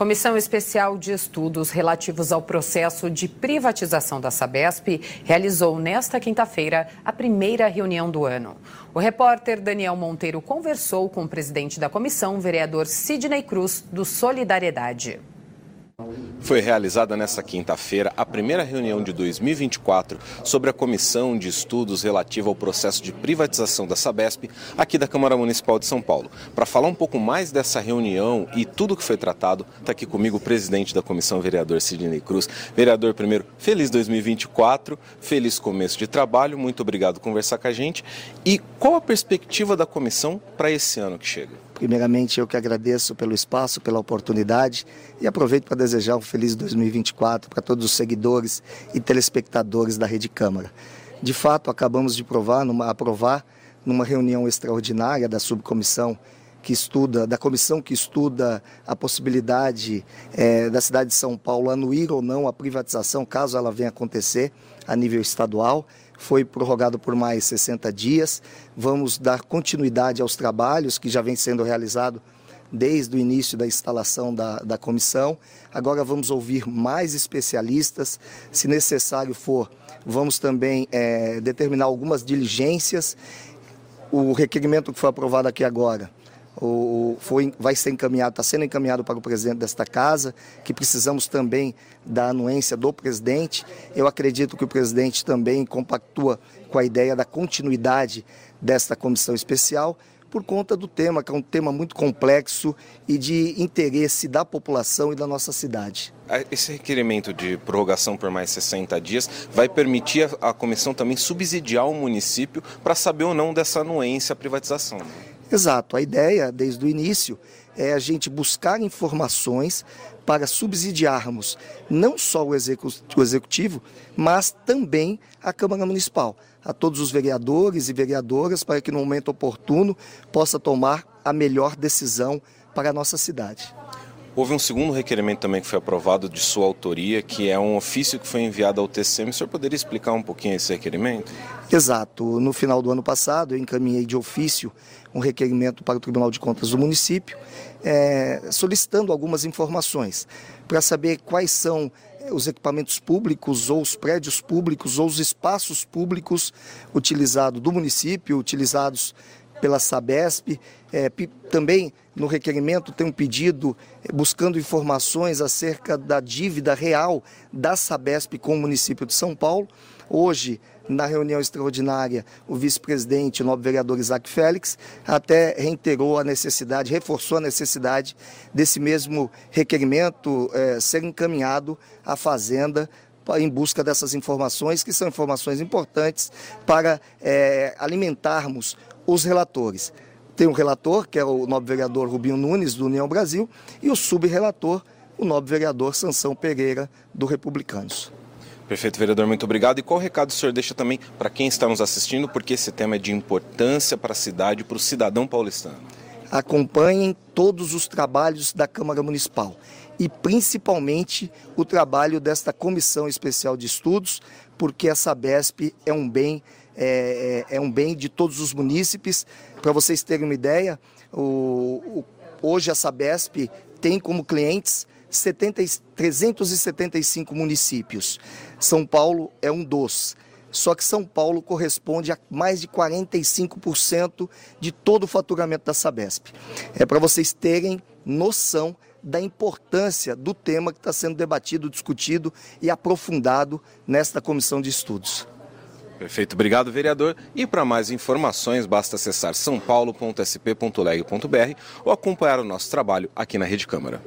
Comissão Especial de Estudos relativos ao processo de privatização da Sabesp realizou nesta quinta-feira a primeira reunião do ano. O repórter Daniel Monteiro conversou com o presidente da comissão, vereador Sidney Cruz, do Solidariedade. Foi realizada nesta quinta-feira a primeira reunião de 2024 sobre a Comissão de Estudos relativa ao processo de privatização da Sabesp aqui da Câmara Municipal de São Paulo. Para falar um pouco mais dessa reunião e tudo que foi tratado, está aqui comigo o presidente da comissão, vereador Sidney Cruz. Vereador, primeiro, feliz 2024, feliz começo de trabalho, muito obrigado por conversar com a gente. E qual a perspectiva da comissão para esse ano que chega? Primeiramente, eu que agradeço pelo espaço, pela oportunidade e aproveito para desejar um feliz 2024 para todos os seguidores e telespectadores da Rede Câmara. De fato, acabamos de provar, numa, aprovar numa reunião extraordinária da subcomissão que estuda, da comissão que estuda a possibilidade é, da cidade de São Paulo anuir ou não a privatização, caso ela venha acontecer a nível estadual foi prorrogado por mais 60 dias. Vamos dar continuidade aos trabalhos que já vem sendo realizado desde o início da instalação da, da comissão. Agora vamos ouvir mais especialistas. Se necessário for, vamos também é, determinar algumas diligências. O requerimento que foi aprovado aqui agora o, foi, vai ser encaminhado, está sendo encaminhado para o presidente desta casa, que precisamos também da anuência do presidente. Eu acredito que o presidente também compactua com a ideia da continuidade desta comissão especial, por conta do tema, que é um tema muito complexo e de interesse da população e da nossa cidade. Esse requerimento de prorrogação por mais 60 dias vai permitir a comissão também subsidiar o município para saber ou não dessa anuência à privatização. Exato. A ideia, desde o início, é a gente buscar informações para subsidiarmos não só o executivo, mas também a Câmara Municipal, a todos os vereadores e vereadoras, para que no momento oportuno possa tomar a melhor decisão para a nossa cidade. Houve um segundo requerimento também que foi aprovado de sua autoria, que é um ofício que foi enviado ao TCM. O senhor poderia explicar um pouquinho esse requerimento? Exato. No final do ano passado, eu encaminhei de ofício um requerimento para o Tribunal de Contas do município, é, solicitando algumas informações para saber quais são é, os equipamentos públicos ou os prédios públicos ou os espaços públicos utilizados do município, utilizados pela Sabesp. É, também no requerimento tem um pedido é, buscando informações acerca da dívida real da Sabesp com o município de São Paulo. Hoje, na reunião extraordinária, o vice-presidente, o novo vereador Isaac Félix, até reiterou a necessidade, reforçou a necessidade desse mesmo requerimento é, ser encaminhado à Fazenda em busca dessas informações, que são informações importantes para é, alimentarmos os relatores. Tem o relator, que é o nobre vereador Rubinho Nunes, do União Brasil, e o subrelator, o nobre vereador Sansão Pereira, do Republicanos. Perfeito, vereador, muito obrigado. E qual recado o senhor deixa também para quem está nos assistindo, porque esse tema é de importância para a cidade, para o cidadão paulistano? Acompanhem todos os trabalhos da Câmara Municipal e principalmente o trabalho desta Comissão Especial de Estudos, porque a Sabesp é um bem é, é, é um bem de todos os munícipes. Para vocês terem uma ideia, o, o, hoje a Sabesp tem como clientes 70, 375 municípios. São Paulo é um dos. Só que São Paulo corresponde a mais de 45% de todo o faturamento da Sabesp. É para vocês terem noção da importância do tema que está sendo debatido, discutido e aprofundado nesta comissão de estudos. Perfeito, obrigado, vereador. E para mais informações, basta acessar sãopaulo.sp.leg.br ou acompanhar o nosso trabalho aqui na Rede Câmara.